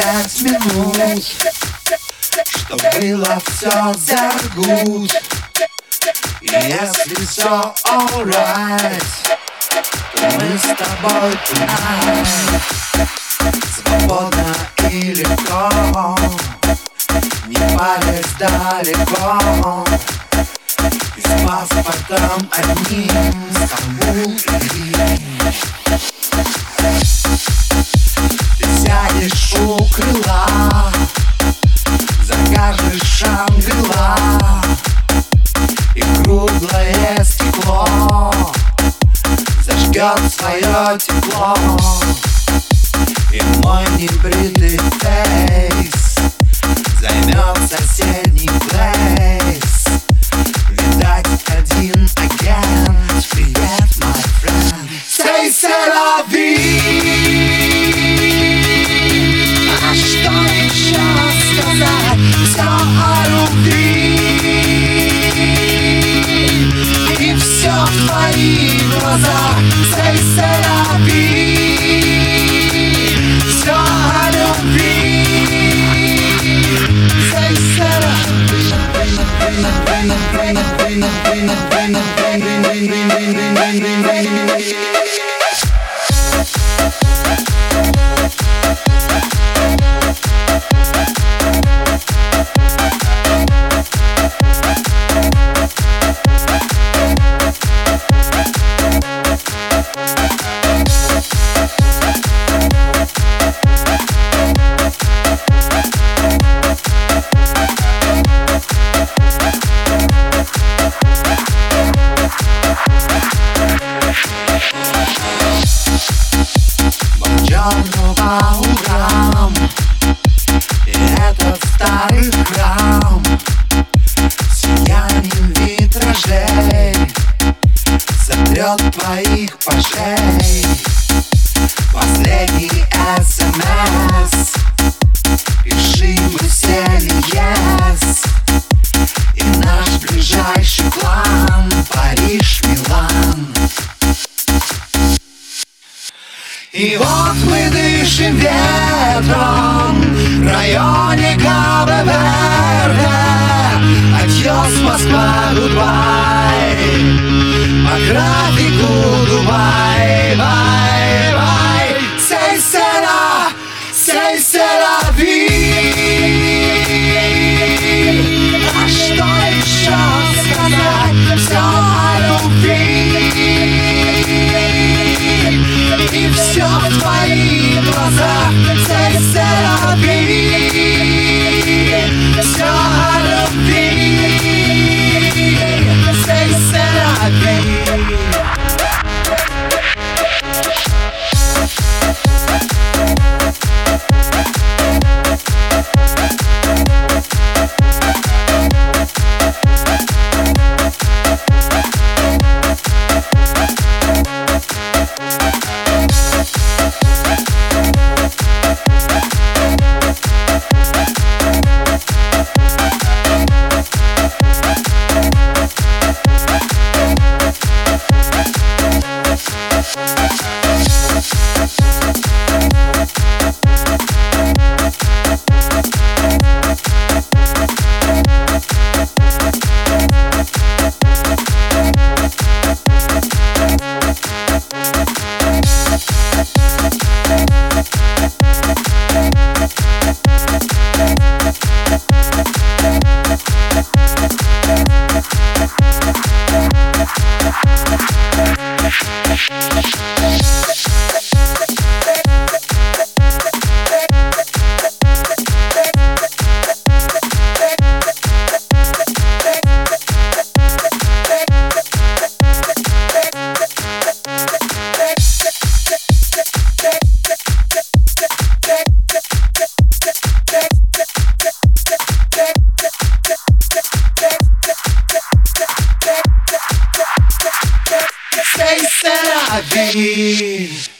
пять минут Чтоб было все заргут И если все alright То мы с тобой tonight Свободно и легко Не палец далеко. И с паспортом одним Стамбул и Ты сядешь у крыла Закажешь шангрила И круглое стекло. Зажгет свое тепло. И мой небритый фейс Займет соседний плейс. Видать один агент Reina, reina, reina. Бонджорно по утрам этот старый храм Сиянием витражей Сотрет твоих пажей. Последний СМС Пиши мы сели yes И наш ближайший план Париж, Милан. И вот дышим ветром. В районе Кабе-Верде Адьос, Москва, Дубай. По графику Дубай Бай, бай place that I be.